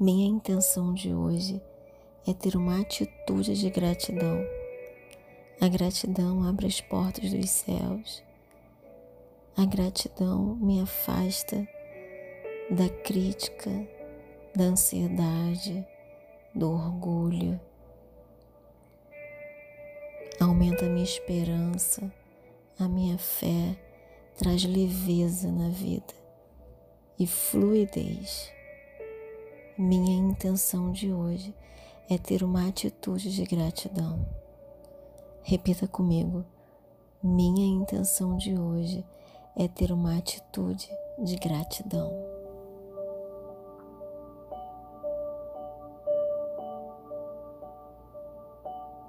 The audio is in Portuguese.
Minha intenção de hoje é ter uma atitude de gratidão. A gratidão abre as portas dos céus. A gratidão me afasta da crítica, da ansiedade, do orgulho. Aumenta a minha esperança, a minha fé, traz leveza na vida e fluidez. Minha intenção de hoje é ter uma atitude de gratidão. Repita comigo. Minha intenção de hoje é ter uma atitude de gratidão.